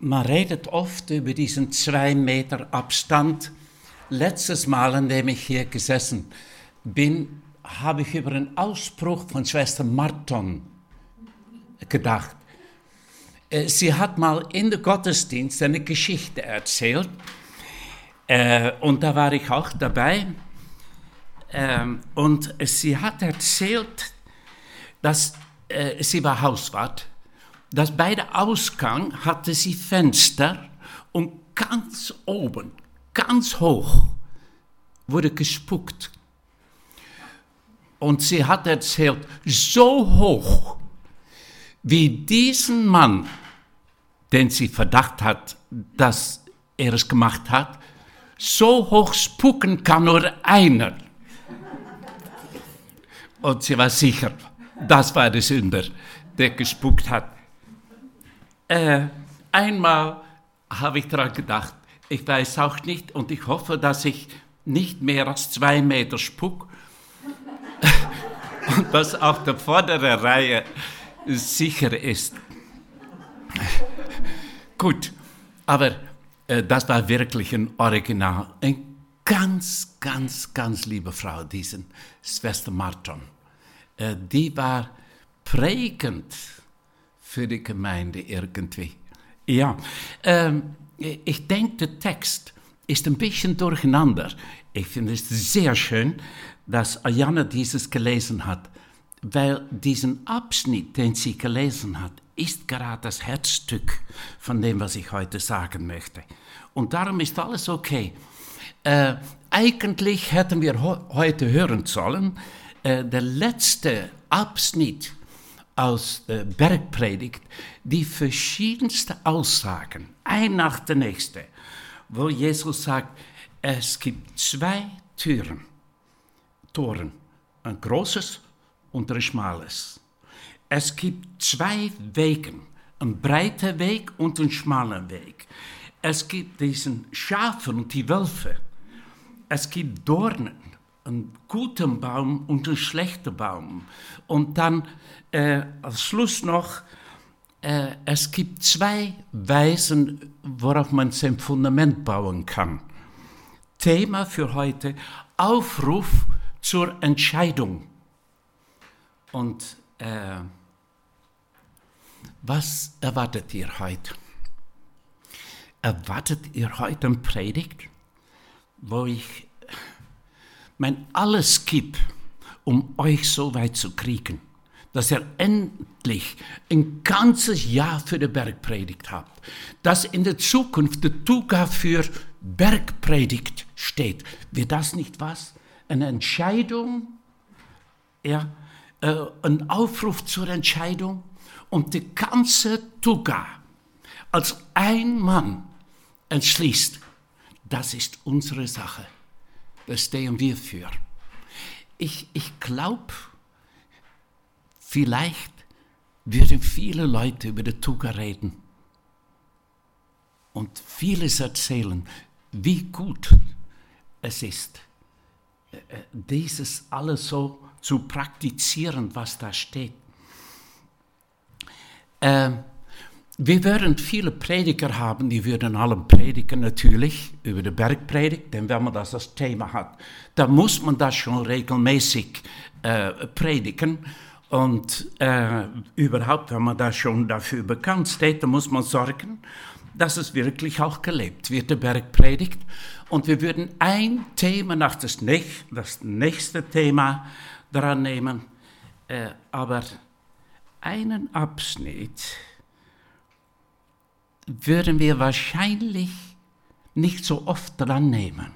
man redet oft über diesen zwei Meter Abstand. Letztes Mal, an dem ich hier gesessen bin, habe ich über einen Ausspruch von Schwester Marton gedacht. Äh, sie hat mal in der Gottesdienst eine Geschichte erzählt äh, und da war ich auch dabei. Ähm, und sie hat erzählt, dass äh, sie war Hauswart dass bei der Ausgang hatte sie Fenster und ganz oben, ganz hoch, wurde gespuckt. Und sie hat erzählt, so hoch, wie diesen Mann, den sie Verdacht hat, dass er es gemacht hat, so hoch spucken kann nur einer. Und sie war sicher, das war der Sünder, der gespuckt hat. Äh, einmal habe ich daran gedacht, ich weiß auch nicht und ich hoffe, dass ich nicht mehr als zwei Meter spuck und dass auch der vordere Reihe sicher ist. Gut, aber äh, das war wirklich ein Original. Eine ganz, ganz, ganz liebe Frau, diesen Schwester Martin. Äh, die war prägend für die Gemeinde irgendwie. Ja, ähm, ich denke, der Text ist ein bisschen durcheinander. Ich finde es sehr schön, dass Ayana dieses gelesen hat, weil diesen Abschnitt, den sie gelesen hat, ist gerade das Herzstück von dem, was ich heute sagen möchte. Und darum ist alles okay. Äh, eigentlich hätten wir heute hören sollen, äh, der letzte Abschnitt aus der Bergpredigt die verschiedensten Aussagen, ein nach der nächste, wo Jesus sagt, es gibt zwei Türen, Toren, ein großes und ein schmales. Es gibt zwei Wegen, ein breiter Weg und ein schmaler Weg. Es gibt diesen Schafen und die Wölfe. Es gibt Dornen, einen guten Baum und einen schlechten Baum. Und dann äh, als Schluss noch, äh, es gibt zwei Weisen, worauf man sein Fundament bauen kann. Thema für heute, Aufruf zur Entscheidung. Und äh, was erwartet ihr heute? Erwartet ihr heute eine Predigt, wo ich mein Alles gebe, um euch so weit zu kriegen? dass ihr endlich ein ganzes Jahr für die Bergpredigt habt, dass in der Zukunft der Tuga für Bergpredigt steht. Wird das nicht was? Eine Entscheidung, ja, äh, ein Aufruf zur Entscheidung und die ganze Tuga als ein Mann entschließt, das ist unsere Sache. Stehen wir für. Ich, ich glaube, Vielleicht würden viele Leute über die Tuga reden und vieles erzählen, wie gut es ist, äh, äh, dieses alles so zu praktizieren, was da steht. Äh, wir würden viele Prediger haben, die würden alle predigen natürlich über die Bergpredigt, denn wenn man das als Thema hat, dann muss man das schon regelmäßig äh, predigen. Und äh, überhaupt, wenn man da schon dafür bekannt steht, dann muss man sorgen, dass es wirklich auch gelebt wird, der Bergpredigt. Und wir würden ein Thema nach das, näch das nächste Thema dran nehmen, äh, aber einen Abschnitt würden wir wahrscheinlich nicht so oft dran nehmen.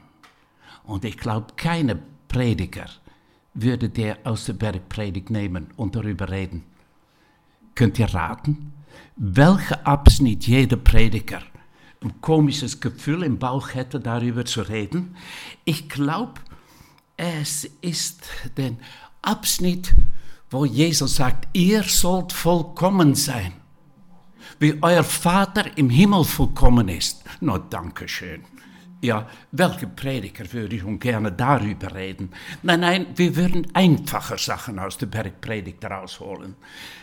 Und ich glaube, keine Prediger würde der aus der Bergpredigt nehmen und darüber reden. Könnt ihr raten, welcher Abschnitt jeder Prediger ein komisches Gefühl im Bauch hätte, darüber zu reden? Ich glaube, es ist der Abschnitt, wo Jesus sagt, ihr sollt vollkommen sein, wie euer Vater im Himmel vollkommen ist. Na, danke schön. Ja, welche Prediger würde ich gerne darüber reden? Nein, nein, wir würden einfache Sachen aus der Bergpredigt rausholen.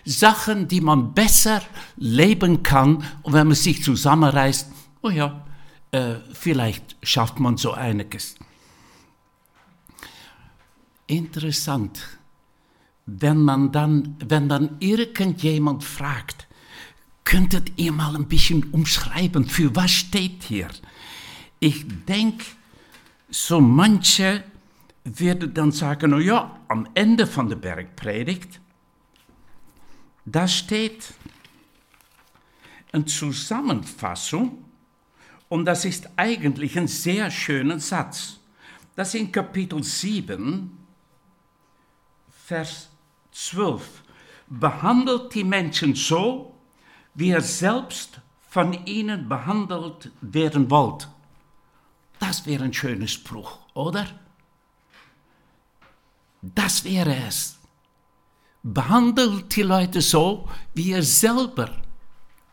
Sachen, die man besser leben kann wenn man sich zusammenreißt, oh ja, äh, vielleicht schafft man so einiges. Interessant, wenn man dann, wenn dann irgendjemand fragt, könntet ihr mal ein bisschen umschreiben, für was steht hier? Ich denke, so manche werden dann sagen, oh ja, am Ende von der Bergpredigt, da steht eine Zusammenfassung und das ist eigentlich ein sehr schöner Satz. Das in Kapitel 7, Vers 12. Behandelt die Menschen so, wie ihr selbst von ihnen behandelt werden wollt. Das wäre ein schöner Spruch, oder? Das wäre es. Behandelt die Leute so, wie ihr selber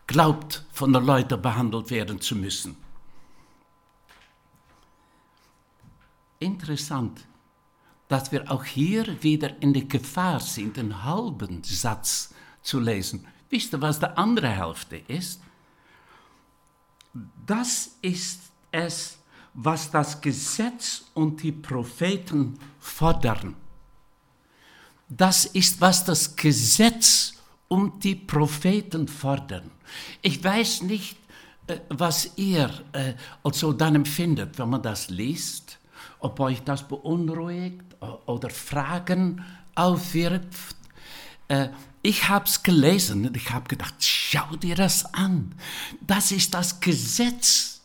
glaubt, von den Leuten behandelt werden zu müssen. interessant, dass wir auch hier wieder in der Gefahr sind, einen halben Satz zu lesen. Wisst ihr, was die andere Hälfte ist? Das ist es, was das Gesetz und die Propheten fordern. Das ist, was das Gesetz und die Propheten fordern. Ich weiß nicht, äh, was ihr also dann empfindet, wenn man das liest ob euch das beunruhigt oder Fragen aufwirft. Ich habe es gelesen und ich habe gedacht, schau dir das an. Das ist das Gesetz.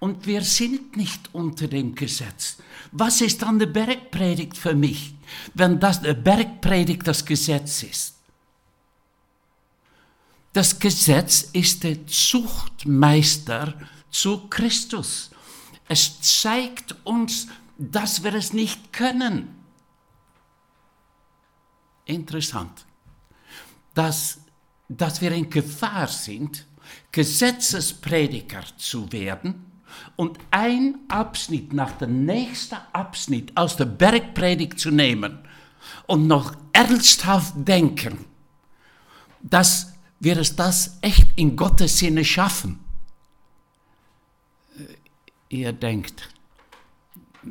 Und wir sind nicht unter dem Gesetz. Was ist dann die Bergpredigt für mich, wenn das die Bergpredigt das Gesetz ist? Das Gesetz ist der Zuchtmeister zu Christus. Es zeigt uns, dass wir es nicht können. Interessant, dass, dass wir in Gefahr sind, Gesetzesprediger zu werden und ein Abschnitt nach dem nächsten Abschnitt aus der Bergpredigt zu nehmen und noch ernsthaft denken, dass wir es das echt in Gottes Sinne schaffen ihr denkt,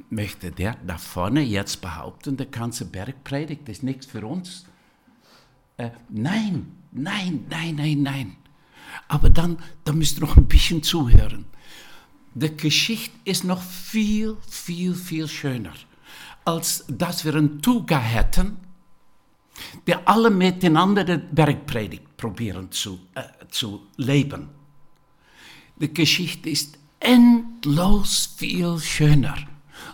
möchte der da vorne jetzt behaupten, der ganze Bergpredigt ist nichts für uns? Äh, nein, nein, nein, nein, nein. Aber dann, dann müsst ihr noch ein bisschen zuhören. Die Geschichte ist noch viel, viel, viel schöner, als dass wir einen Tuga hätten, der alle miteinander die Bergpredigt probieren zu, äh, zu leben. Die Geschichte ist endlos viel schöner.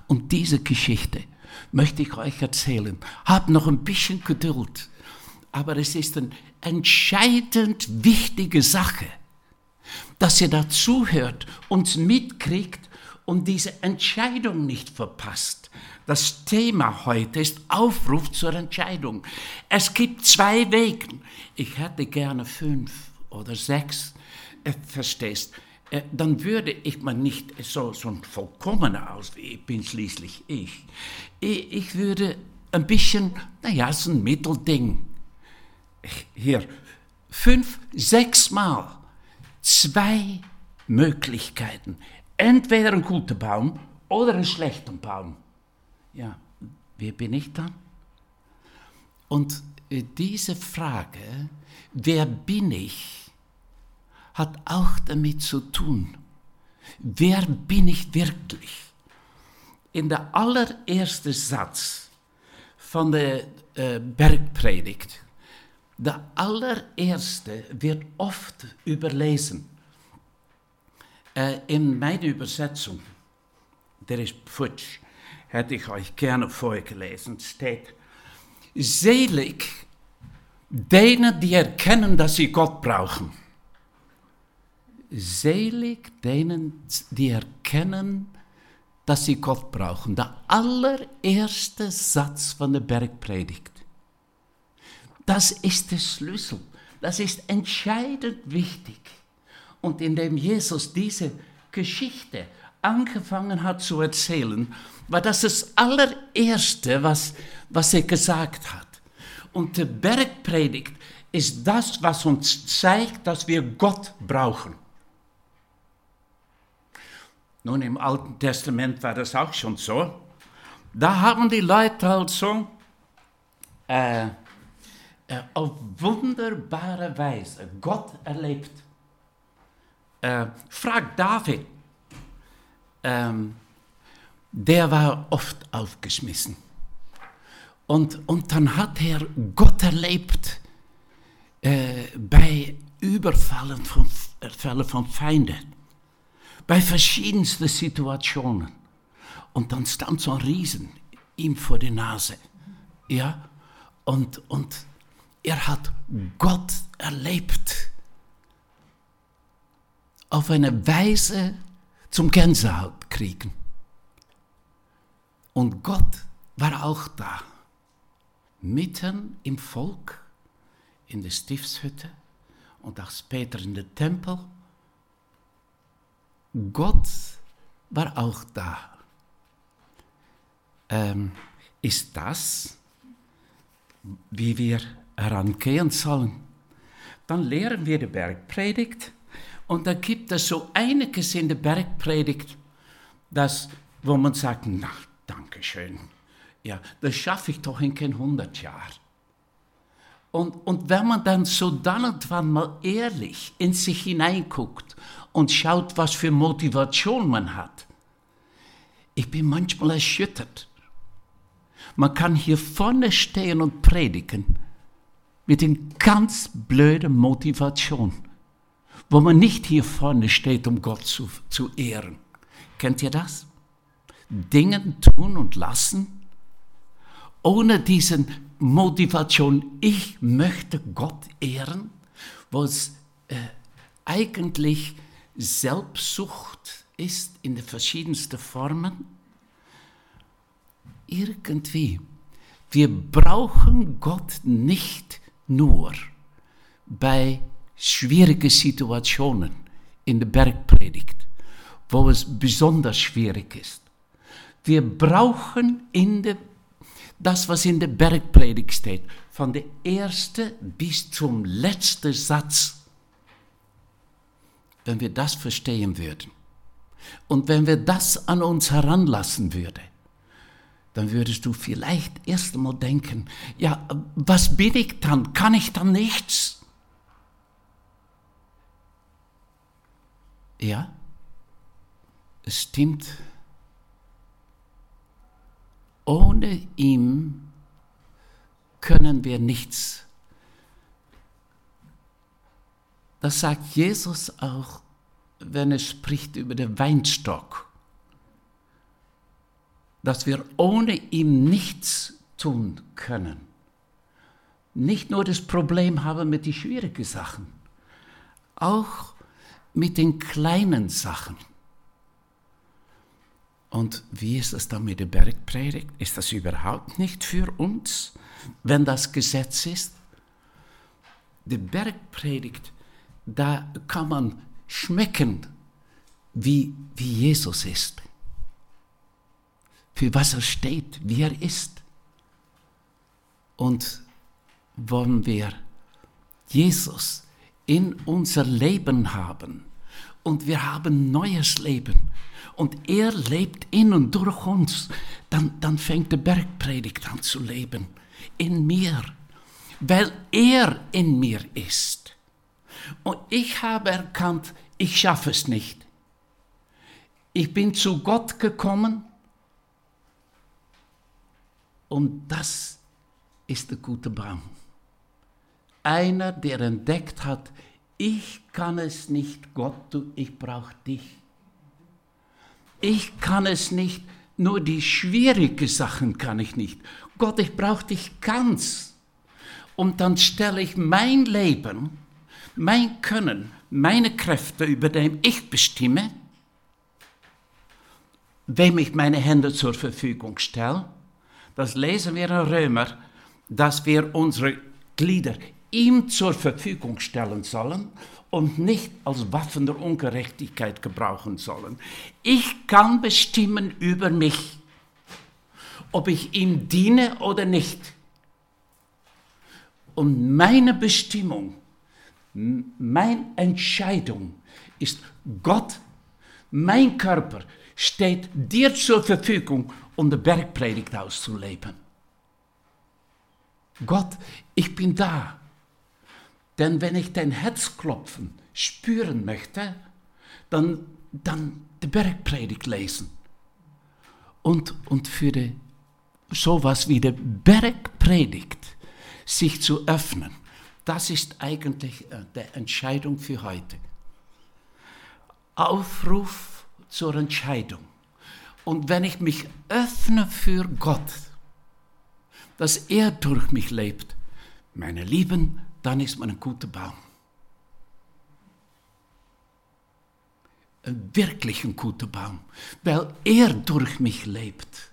Und diese Geschichte möchte ich euch erzählen. Habt noch ein bisschen Geduld. Aber es ist eine entscheidend wichtige Sache, dass ihr dazuhört, uns mitkriegt und diese Entscheidung nicht verpasst. Das Thema heute ist Aufruf zur Entscheidung. Es gibt zwei Wege. Ich hätte gerne fünf oder sechs. Äh, verstehst? Äh, dann würde ich mal nicht so, so ein vollkommener aus, ich bin schließlich ich. Ich würde ein bisschen, naja, so ein Mittelding. Hier, fünf, sechs Mal zwei Möglichkeiten. Entweder ein guter Baum oder ein schlechter Baum. Ja, wer bin ich dann? Und äh, diese Frage, wer bin ich, hat auch damit zu tun, wer bin ich wirklich? In der allerersten Satz von der äh, Bergpredigt, der allererste wird oft überlesen. Äh, in meiner Übersetzung, der ist futsch, hätte ich euch gerne vorgelesen, steht, selig denen, die erkennen, dass sie Gott brauchen selig denen, die erkennen, dass sie Gott brauchen. Der allererste Satz von der Bergpredigt. Das ist der Schlüssel. Das ist entscheidend wichtig. Und indem Jesus diese Geschichte angefangen hat zu erzählen, war das das allererste, was, was er gesagt hat. Und die Bergpredigt ist das, was uns zeigt, dass wir Gott brauchen. Nun, im Alten Testament war das auch schon so. Da haben die Leute also äh, äh, auf wunderbare Weise Gott erlebt. Äh, frag David, ähm, der war oft aufgeschmissen. Und, und dann hat er Gott erlebt äh, bei Überfallen von, Fällen von Feinden, bei verschiedensten Situationen. Und dann stand so ein Riesen ihm vor die Nase. Ja, und, und er hat Gott erlebt. Auf eine Weise zum Gänsehaut kriegen. Und Gott war auch da, mitten im Volk, in der Stiftshütte und auch später in der Tempel. Gott war auch da. Ähm, ist das, wie wir herangehen sollen? Dann lehren wir die Bergpredigt und da gibt es so einiges in der Bergpredigt, das, wo man sagt, na, danke schön, ja, das schaffe ich doch in kein 100 Jahren. Und, und wenn man dann so dann und wann mal ehrlich in sich hineinguckt und schaut, was für Motivation man hat, ich bin manchmal erschüttert. Man kann hier vorne stehen und predigen mit einer ganz blöden Motivation, wo man nicht hier vorne steht, um Gott zu, zu ehren. Kennt ihr das? Dinge tun und lassen, ohne diesen Motivation, ich möchte Gott ehren, wo es äh, eigentlich Selbstsucht ist in den verschiedensten Formen. Irgendwie, wir brauchen Gott nicht nur bei schwierigen Situationen in der Bergpredigt, wo es besonders schwierig ist. Wir brauchen in der das, was in der Bergpredigt steht, von der ersten bis zum letzten Satz, wenn wir das verstehen würden und wenn wir das an uns heranlassen würden, dann würdest du vielleicht erst einmal denken, ja, was bin ich dann? Kann ich dann nichts? Ja, es stimmt ohne ihn können wir nichts. Das sagt Jesus auch, wenn er spricht über den Weinstock, dass wir ohne ihn nichts tun können. Nicht nur das Problem haben mit den schwierigen Sachen, auch mit den kleinen Sachen. Und wie ist es dann mit der Bergpredigt? Ist das überhaupt nicht für uns, wenn das Gesetz ist? Die Bergpredigt, da kann man schmecken, wie, wie Jesus ist, für was er steht, wie er ist. Und wollen wir Jesus in unser Leben haben und wir haben neues Leben und er lebt in und durch uns, dann, dann fängt der Bergpredigt an zu leben. In mir. Weil er in mir ist. Und ich habe erkannt, ich schaffe es nicht. Ich bin zu Gott gekommen und das ist der gute Baum. Einer, der entdeckt hat, ich kann es nicht, Gott, du, ich brauche dich. Ich kann es nicht, nur die schwierigen Sachen kann ich nicht. Gott, ich brauche dich ganz. Und dann stelle ich mein Leben, mein Können, meine Kräfte, über dem ich bestimme, wem ich meine Hände zur Verfügung stelle. Das lesen wir in Römer, dass wir unsere Glieder ihm zur Verfügung stellen sollen und nicht als Waffen der Ungerechtigkeit gebrauchen sollen. Ich kann bestimmen über mich, ob ich ihm diene oder nicht. Und meine Bestimmung, meine Entscheidung ist Gott, mein Körper steht dir zur Verfügung, um die Bergpredigt auszuleben. Gott, ich bin da. Denn wenn ich dein Herzklopfen spüren möchte, dann, dann die Bergpredigt lesen. Und, und für die, sowas wie die Bergpredigt sich zu öffnen, das ist eigentlich äh, die Entscheidung für heute. Aufruf zur Entscheidung. Und wenn ich mich öffne für Gott, dass er durch mich lebt, meine Lieben, dann ist man ein guter Baum. Ein wirklich ein guter Baum, weil er durch mich lebt.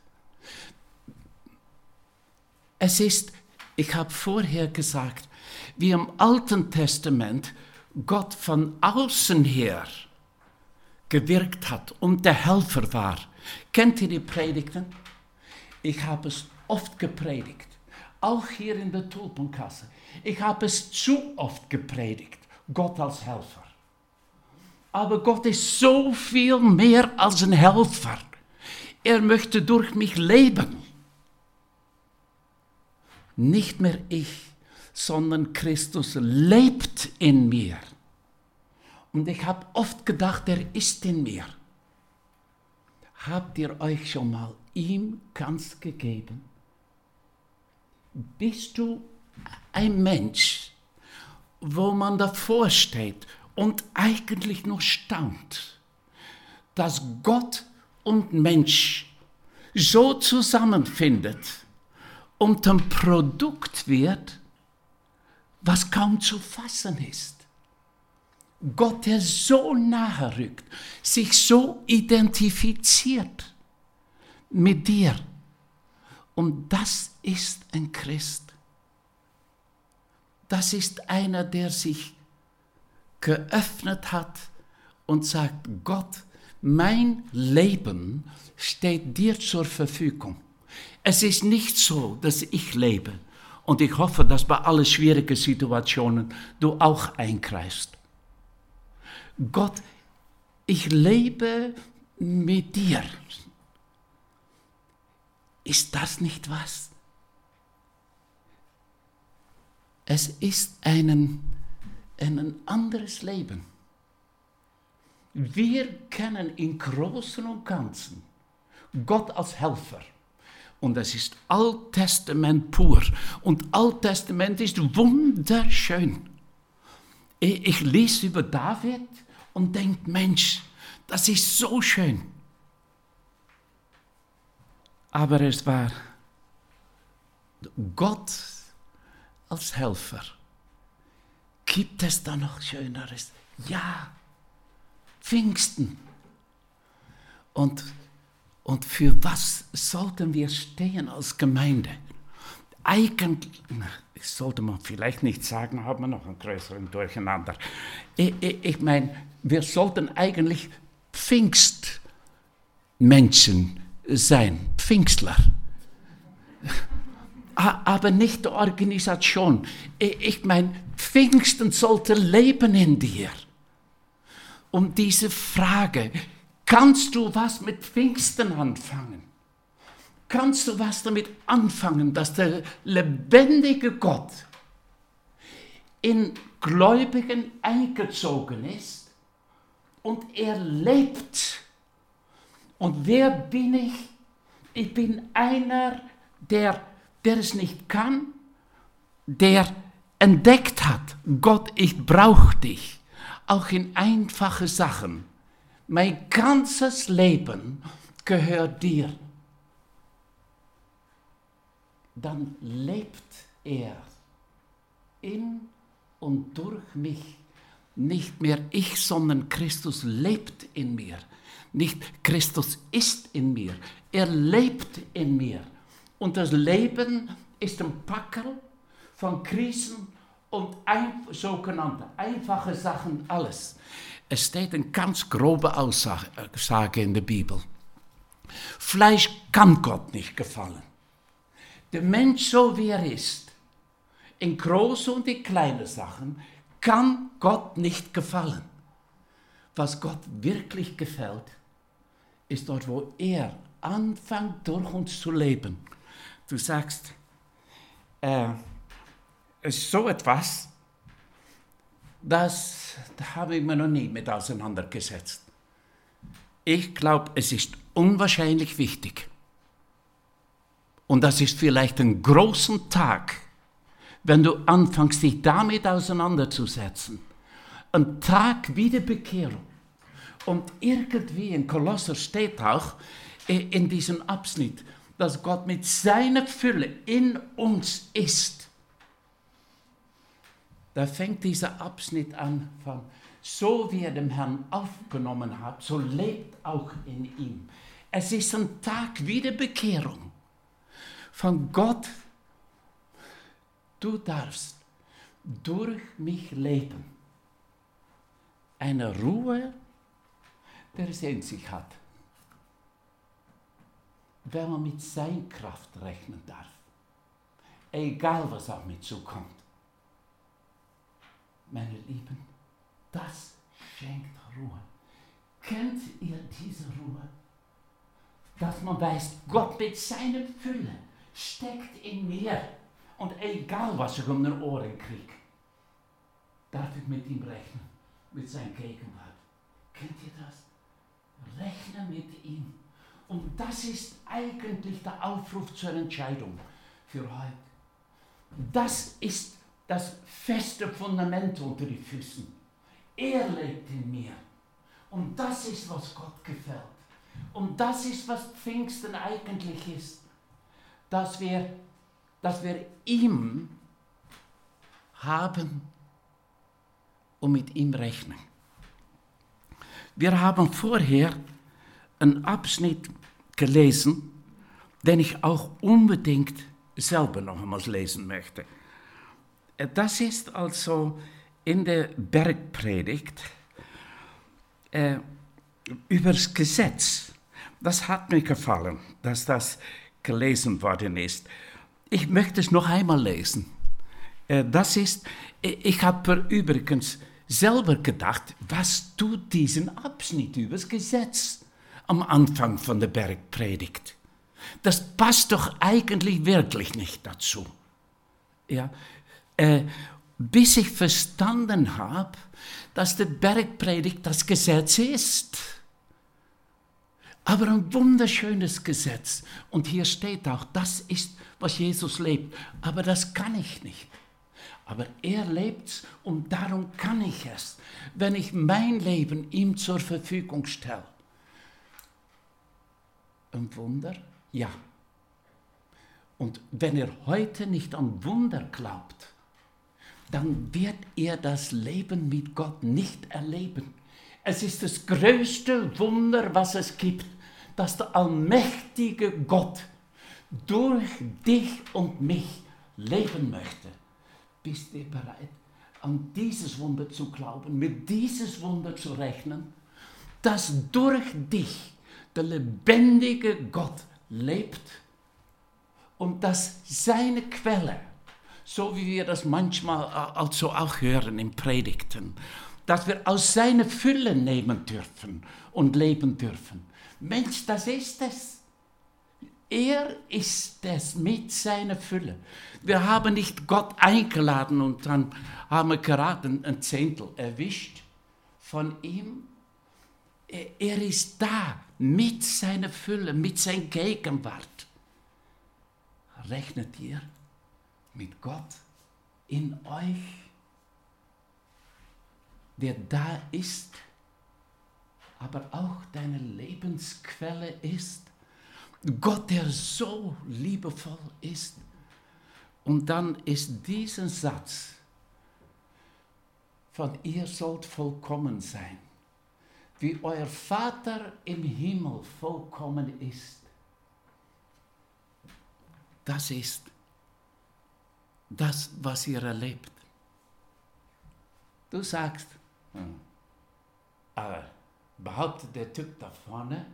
Es ist, ich habe vorher gesagt, wie im Alten Testament Gott von außen her gewirkt hat und der Helfer war. Kennt ihr die Predigten? Ich habe es oft gepredigt, auch hier in der Tulpenkasse. Ich habe es zu oft gepredigt, Gott als Helfer. Aber Gott ist so viel mehr als ein Helfer. Er möchte durch mich leben. Nicht mehr ich, sondern Christus lebt in mir. Und ich habe oft gedacht, er ist in mir. Habt ihr euch schon mal ihm ganz gegeben? Bist du ein Mensch, wo man davor steht und eigentlich nur staunt, dass Gott und Mensch so zusammenfindet und ein Produkt wird, was kaum zu fassen ist. Gott, der so nahe rückt, sich so identifiziert mit dir. Und das ist ein Christ. Das ist einer, der sich geöffnet hat und sagt, Gott, mein Leben steht dir zur Verfügung. Es ist nicht so, dass ich lebe. Und ich hoffe, dass bei allen schwierigen Situationen du auch eingreifst. Gott, ich lebe mit dir. Ist das nicht was? Es ist ein, ein anderes Leben. Wir kennen im Großen und Ganzen Gott als Helfer. Und es ist Alttestament pur. Und Alttestament ist wunderschön. Ich lese über David und denke, Mensch, das ist so schön. Aber es war Gott als Helfer. Gibt es da noch Schöneres? Ja, Pfingsten. Und, und für was sollten wir stehen als Gemeinde? Eigentlich, sollte man vielleicht nicht sagen, haben wir noch einen größeren Durcheinander. Ich, ich, ich meine, wir sollten eigentlich Pfingstmenschen sein, Pfingstler aber nicht die Organisation. Ich meine, Pfingsten sollte leben in dir. Und diese Frage, kannst du was mit Pfingsten anfangen? Kannst du was damit anfangen, dass der lebendige Gott in Gläubigen eingezogen ist und er lebt? Und wer bin ich? Ich bin einer, der der es nicht kann, der entdeckt hat, Gott, ich brauche dich, auch in einfache Sachen. Mein ganzes Leben gehört dir. Dann lebt er in und durch mich. Nicht mehr ich, sondern Christus lebt in mir. Nicht Christus ist in mir, er lebt in mir. Und das Leben ist ein Packel von Krisen und ein, sogenannte einfache Sachen alles. Es steht eine ganz grobe Aussage in der Bibel. Fleisch kann Gott nicht gefallen. Der Mensch, so wie er ist, in große und in kleine Sachen, kann Gott nicht gefallen. Was Gott wirklich gefällt, ist dort, wo er anfängt, durch uns zu leben. Du sagst, äh, so etwas, das, habe ich mir noch nie mit auseinandergesetzt. Ich glaube, es ist unwahrscheinlich wichtig. Und das ist vielleicht ein großer Tag, wenn du anfängst, dich damit auseinanderzusetzen. Ein Tag wie die Bekehrung. Und irgendwie in Kolosser steht auch in diesem Abschnitt, dass Gott mit seiner Fülle in uns ist. Da fängt dieser Abschnitt an von, so wie er dem Herrn aufgenommen hat, so lebt auch in ihm. Es ist ein Tag wie die Bekehrung von Gott. Du darfst durch mich leben. Eine Ruhe, der es in sich hat wenn man mit seiner Kraft rechnen darf. Egal was auf mich zukommt. Meine Lieben, das schenkt Ruhe. Kennt ihr diese Ruhe? Dass man weiß, Gott mit seiner Fülle steckt in mir. Und egal was ich um den Ohren kriege, darf ich mit ihm rechnen, mit seiner Gegenwart. Kennt ihr das? Rechne mit ihm. Und das ist eigentlich der Aufruf zur Entscheidung für heute. Das ist das feste Fundament unter die Füßen. Er lebt in mir. Und das ist, was Gott gefällt. Und das ist, was Pfingsten eigentlich ist. Dass wir, dass wir ihm haben und mit ihm rechnen. Wir haben vorher einen Abschnitt gelesen, den ich auch unbedingt selber noch einmal lesen möchte. Das ist also in der Bergpredigt äh, das Gesetz. Das hat mir gefallen, dass das gelesen worden ist. Ich möchte es noch einmal lesen. Äh, das ist, ich habe übrigens selber gedacht, was tut diesen Abschnitt über das Gesetz? am Anfang von der Bergpredigt. Das passt doch eigentlich wirklich nicht dazu. Ja, äh, bis ich verstanden habe, dass der Bergpredigt das Gesetz ist. Aber ein wunderschönes Gesetz. Und hier steht auch, das ist, was Jesus lebt. Aber das kann ich nicht. Aber er lebt und darum kann ich es, wenn ich mein Leben ihm zur Verfügung stelle ein Wunder? Ja. Und wenn er heute nicht an Wunder glaubt, dann wird er das Leben mit Gott nicht erleben. Es ist das größte Wunder, was es gibt, dass der allmächtige Gott durch dich und mich leben möchte. Bist du bereit, an dieses Wunder zu glauben, mit dieses Wunder zu rechnen, dass durch dich der lebendige Gott lebt und dass seine Quelle, so wie wir das manchmal also auch hören in Predigten, dass wir aus seiner Fülle nehmen dürfen und leben dürfen. Mensch, das ist es. Er ist es mit seiner Fülle. Wir haben nicht Gott eingeladen und dann haben wir gerade ein Zehntel erwischt von ihm. Er ist da mit seiner Fülle, mit seiner Gegenwart. Rechnet ihr mit Gott in euch, der da ist, aber auch deine Lebensquelle ist? Gott, der so liebevoll ist. Und dann ist dieser Satz von ihr sollt vollkommen sein wie euer Vater im Himmel vollkommen ist. Das ist das, was ihr erlebt. Du sagst, hm, aber behauptet der Typ da vorne,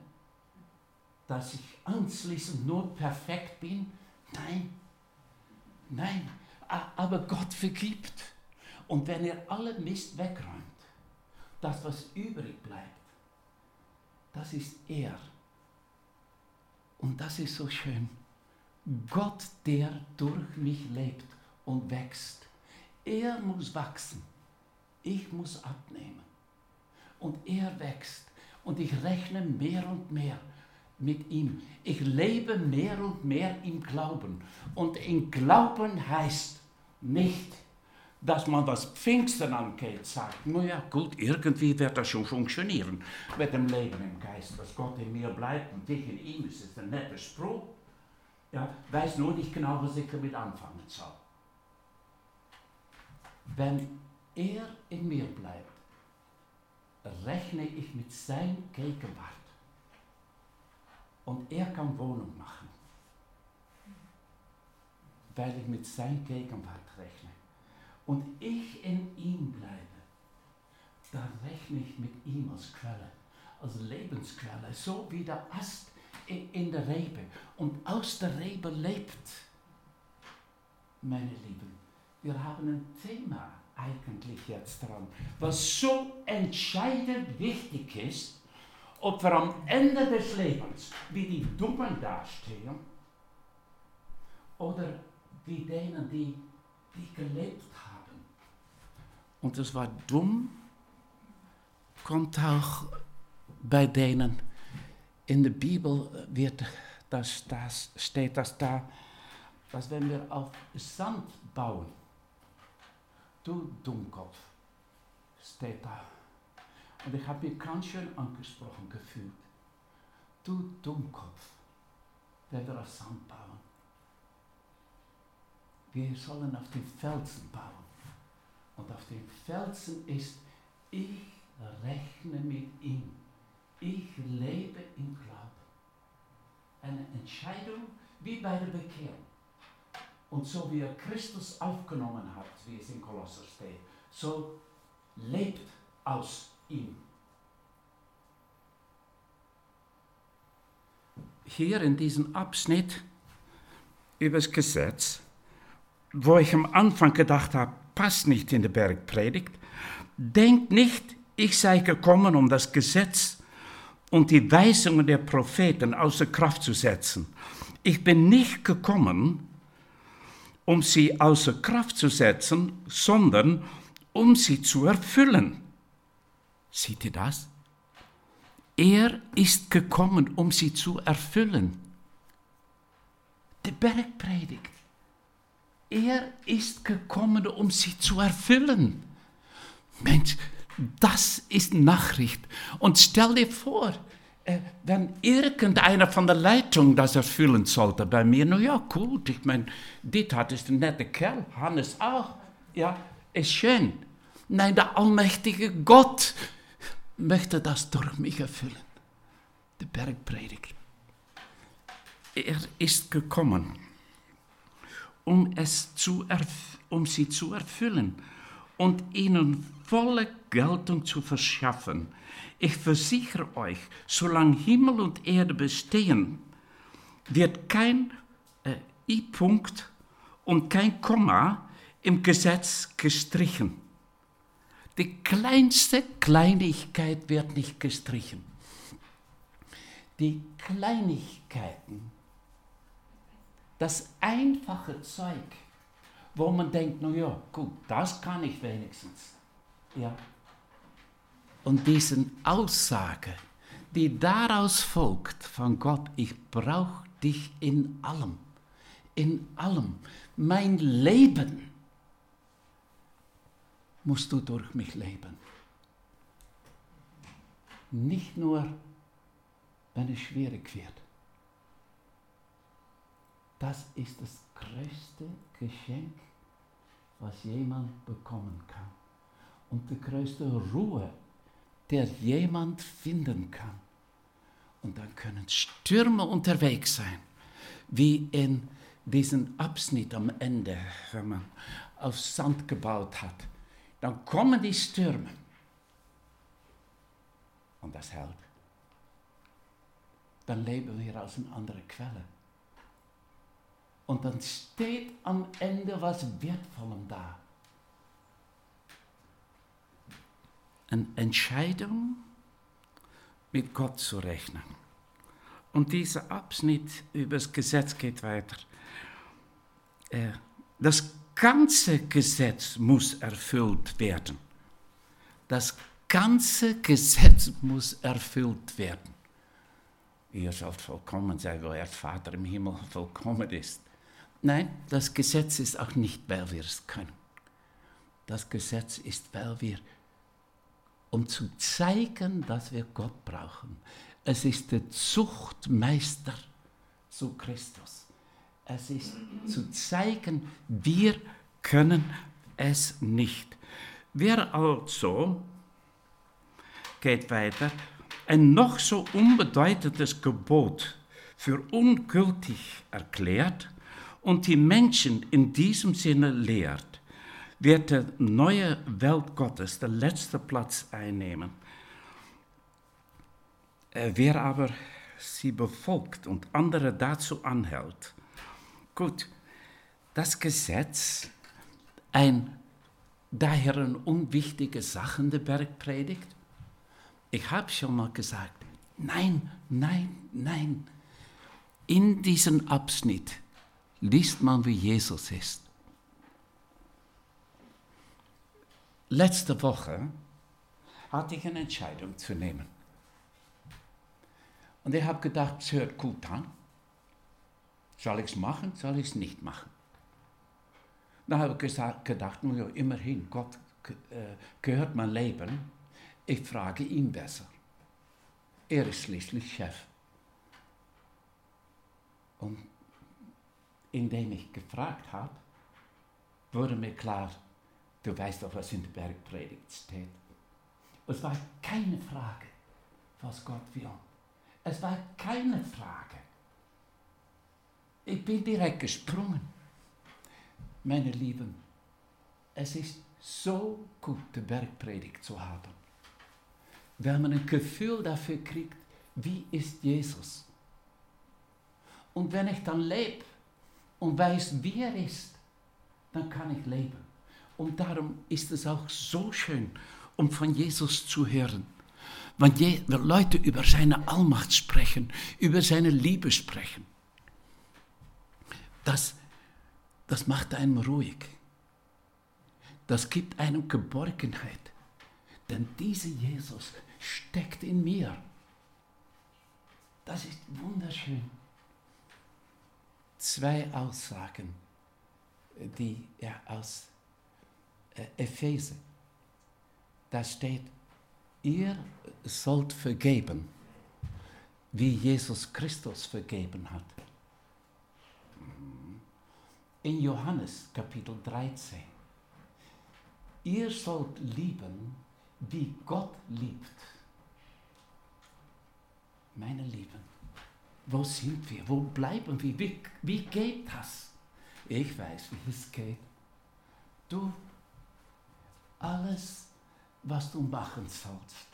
dass ich anschließend nur perfekt bin? Nein, nein, aber Gott vergibt. Und wenn er alle Mist wegräumt, das, was übrig bleibt, das ist er. Und das ist so schön. Gott, der durch mich lebt und wächst. Er muss wachsen. Ich muss abnehmen. Und er wächst. Und ich rechne mehr und mehr mit ihm. Ich lebe mehr und mehr im Glauben. Und im Glauben heißt nicht, dass man das Pfingsten angeht, sagt, naja gut, irgendwie wird das schon funktionieren mit dem Leben im Geist, dass Gott in mir bleibt und ich in ihm, das ist ein netter Spruch. Ja, weiß nur nicht genau, was ich damit anfangen soll. Wenn er in mir bleibt, rechne ich mit seiner Gegenwart. Und er kann Wohnung machen, weil ich mit seiner Gegenwart rechne. Und ich in ihm bleibe, da rechne ich mit ihm als Quelle, als Lebensquelle, so wie der Ast in der Rebe und aus der Rebe lebt. Meine Lieben, wir haben ein Thema eigentlich jetzt dran, was so entscheidend wichtig ist, ob wir am Ende des Lebens wie die Dummen dastehen oder wie denen, die, die gelebt haben. Und das war dumm, kommt auch bei denen, in der Bibel wird das, das, steht das da, dass wenn wir auf Sand bauen, du Dummkopf, steht da. Und ich habe mich ganz schön angesprochen gefühlt. Du Dummkopf, wenn wir auf Sand bauen. Wir sollen auf den Felsen bauen. Und auf den Felsen ist, ich rechne mit ihm. Ich lebe im Glauben. Eine Entscheidung wie bei der Bekehrung. Und so wie er Christus aufgenommen hat, wie es in Kolosser steht, so lebt aus ihm. Hier in diesem Abschnitt über das Gesetz, wo ich am Anfang gedacht habe, passt nicht in die Bergpredigt, denkt nicht, ich sei gekommen, um das Gesetz und die Weisungen der Propheten außer Kraft zu setzen. Ich bin nicht gekommen, um sie außer Kraft zu setzen, sondern um sie zu erfüllen. Seht ihr das? Er ist gekommen, um sie zu erfüllen. Die Bergpredigt. Er ist gekommen, um sie zu erfüllen. Mensch, das ist Nachricht. Und stell dir vor, wenn irgendeiner von der Leitung das erfüllen sollte bei mir, na ja, gut, ich meine, Dieter ist ein netter Kerl, Hannes auch, ja, ist schön. Nein, der allmächtige Gott möchte das durch mich erfüllen. Die Bergpredigt. Er ist gekommen, um, es zu um sie zu erfüllen und ihnen volle Geltung zu verschaffen ich versichere euch, solange Himmel und Erde bestehen, wird kein äh, I-Punkt und kein Komma im Gesetz gestrichen. Die kleinste Kleinigkeit wird nicht gestrichen. Die Kleinigkeiten, das einfache Zeug, wo man denkt, na ja, gut, das kann ich wenigstens. Ja, und diesen Aussage, die daraus folgt von Gott, ich brauche dich in allem, in allem. Mein Leben musst du durch mich leben. Nicht nur, wenn es schwierig wird. Das ist das größte Geschenk, was jemand bekommen kann. Und die größte Ruhe, der jemand finden kann. Und dann können Stürme unterwegs sein, wie in diesem Abschnitt am Ende, wenn man auf Sand gebaut hat. dann kommen die Stürme. Und das hält. Dann leben wir aus einer anderen Quelle. Und dann steht am Ende was Wertvollem da. Eine Entscheidung, mit Gott zu rechnen. Und dieser Abschnitt über das Gesetz geht weiter. Äh, das ganze Gesetz muss erfüllt werden. Das ganze Gesetz muss erfüllt werden. Ihr sollt vollkommen sein, wo er Vater im Himmel vollkommen ist. Nein, das Gesetz ist auch nicht, weil wir es können. Das Gesetz ist, weil wir, um zu zeigen, dass wir Gott brauchen. Es ist der Zuchtmeister zu Christus. Es ist zu zeigen, wir können es nicht. Wer also, geht weiter, ein noch so unbedeutendes Gebot für ungültig erklärt und die Menschen in diesem Sinne lehrt, wird die neue Welt Gottes den letzten Platz einnehmen. Wer aber sie befolgt und andere dazu anhält, gut, das Gesetz, ein daher eine unwichtige Sache in der Bergpredigt. Ich habe schon mal gesagt, nein, nein, nein. In diesem Abschnitt liest man, wie Jesus ist. Letzte Woche hatte ich eine Entscheidung zu nehmen. Und ich habe gedacht, es hört gut an. Soll ich es machen, soll ich es nicht machen? Dann habe ich gesagt, gedacht, ja, immerhin, Gott äh, gehört mein Leben. Ich frage ihn besser. Er ist schließlich Chef. Und indem ich gefragt habe, wurde mir klar, du weißt doch, was in der Bergpredigt steht. Es war keine Frage, was Gott will. Es war keine Frage. Ich bin direkt gesprungen. Meine Lieben, es ist so gut, die Bergpredigt zu haben, weil man ein Gefühl dafür kriegt, wie ist Jesus. Und wenn ich dann lebe und weiß, wie er ist, dann kann ich leben. Und darum ist es auch so schön, um von Jesus zu hören. Wenn, Leute über seine Allmacht sprechen, über seine Liebe sprechen, das, das macht einem ruhig. Das gibt einem Geborgenheit. Denn dieser Jesus steckt in mir. Das ist wunderschön zwei Aussagen, die er aus äh, Epheser, da steht, ihr sollt vergeben, wie Jesus Christus vergeben hat. In Johannes Kapitel 13, ihr sollt lieben, wie Gott liebt. Meine Lieben, wo sind wir? Wo bleiben wir? Wie, wie geht das? Ich weiß, wie es geht. Du, alles, was du machen sollst,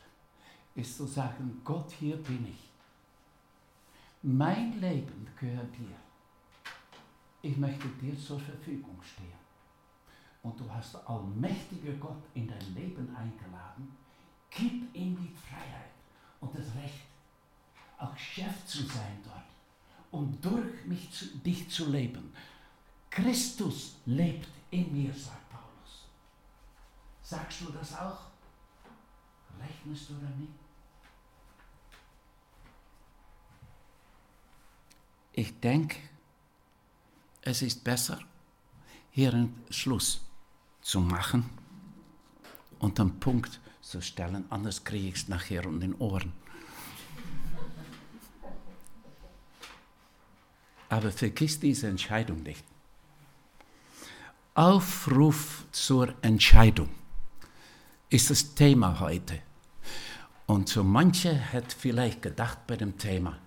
ist zu sagen, Gott, hier bin ich. Mein Leben gehört dir. Ich möchte dir zur Verfügung stehen. Und du hast allmächtiger Gott in dein Leben eingeladen. Gib ihm die Freiheit und das Recht, auch Chef zu sein dort und durch mich zu, dich zu leben. Christus lebt in mir, sagt. Sagst du das auch? Rechnest du damit? Ich denke, es ist besser, hier einen Schluss zu machen und einen Punkt zu stellen, anders kriege ich es nachher um den Ohren. Aber vergiss diese Entscheidung nicht. Aufruf zur Entscheidung ist das Thema heute. Und so manche hat vielleicht gedacht bei dem Thema,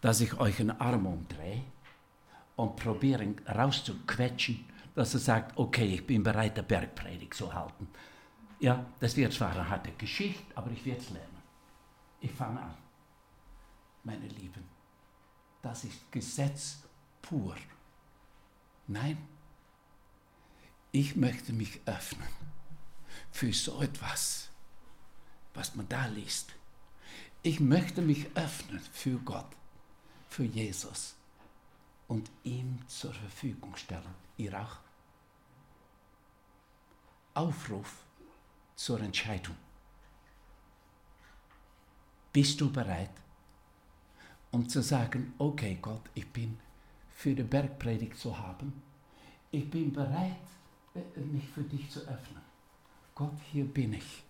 dass ich euch einen Arm umdrehe und probiere rauszuquetschen, dass er sagt, okay, ich bin bereit, der Bergpredigt zu halten. Ja, das wird zwar eine harte Geschichte, aber ich werde es lernen. Ich fange an. Meine Lieben, das ist Gesetz pur. Nein, ich möchte mich öffnen für so etwas, was man da liest. Ich möchte mich öffnen für Gott, für Jesus und ihm zur Verfügung stellen. Ihr auch? Aufruf zur Entscheidung. Bist du bereit, um zu sagen, okay Gott, ich bin für die Bergpredigt zu haben. Ich bin bereit, mich für dich zu öffnen. Gott, hier bin ich.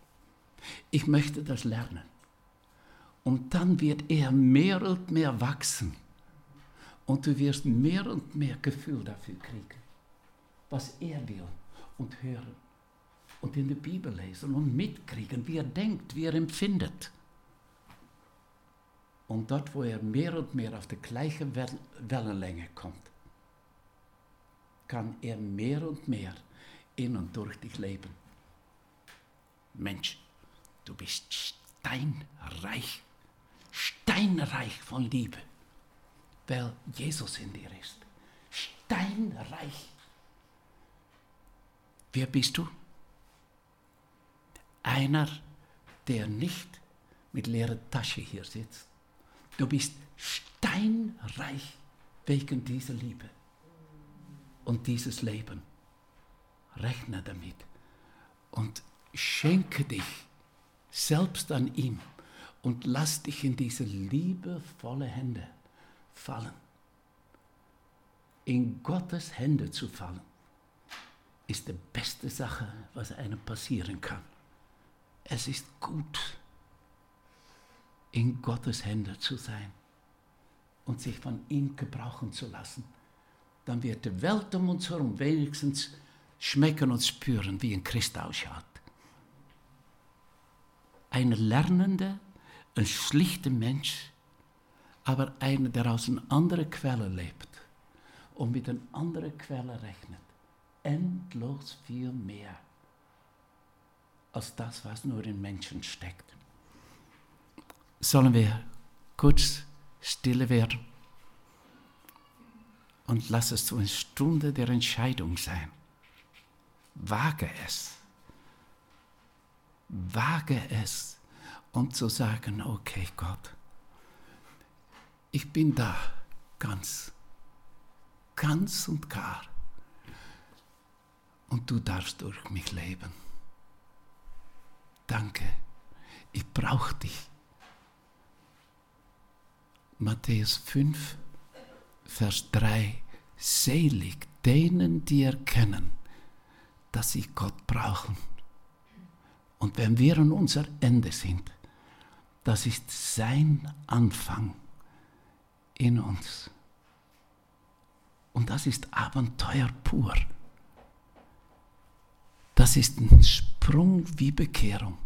Ich möchte das lernen. Und dann wird er mehr und mehr wachsen. Und du wirst mehr und mehr Gefühl dafür kriegen, was er will und hören. Und in der Bibel lesen und mitkriegen, wie er denkt, wie er empfindet. Und dort, wo er mehr und mehr auf die gleiche Wellenlänge kommt, kann er mehr und mehr in und durch dich leben. Mensch, du bist steinreich, steinreich von Liebe, weil Jesus in dir ist. Steinreich. Wer bist du? Einer, der nicht mit leerer Tasche hier sitzt. Du bist steinreich wegen dieser Liebe und dieses Leben. Rechne damit und schenke dich selbst an ihm und lass dich in diese liebevolle Hände fallen. In Gottes Hände zu fallen, ist die beste Sache, was einem passieren kann. Es ist gut, in Gottes Hände zu sein und sich von ihm gebrauchen zu lassen. Dann wird die Welt um uns herum wenigstens schmecken und spüren, wie ein Christ ausschaut. Ein lernender, ein schlichter Mensch, aber einer, der aus einer anderen Quelle lebt und mit einer anderen Quelle rechnet. Endlos viel mehr als das, was nur in Menschen steckt. Sollen wir kurz stille werden und lass es so eine Stunde der Entscheidung sein. Wage es. Wage es, um zu sagen, okay Gott, ich bin da ganz, ganz und gar. Und du darfst durch mich leben. Danke, ich brauche dich. Matthäus 5, Vers 3. Selig denen, die erkennen, dass sie Gott brauchen. Und wenn wir an unser Ende sind, das ist sein Anfang in uns. Und das ist Abenteuer pur. Das ist ein Sprung wie Bekehrung.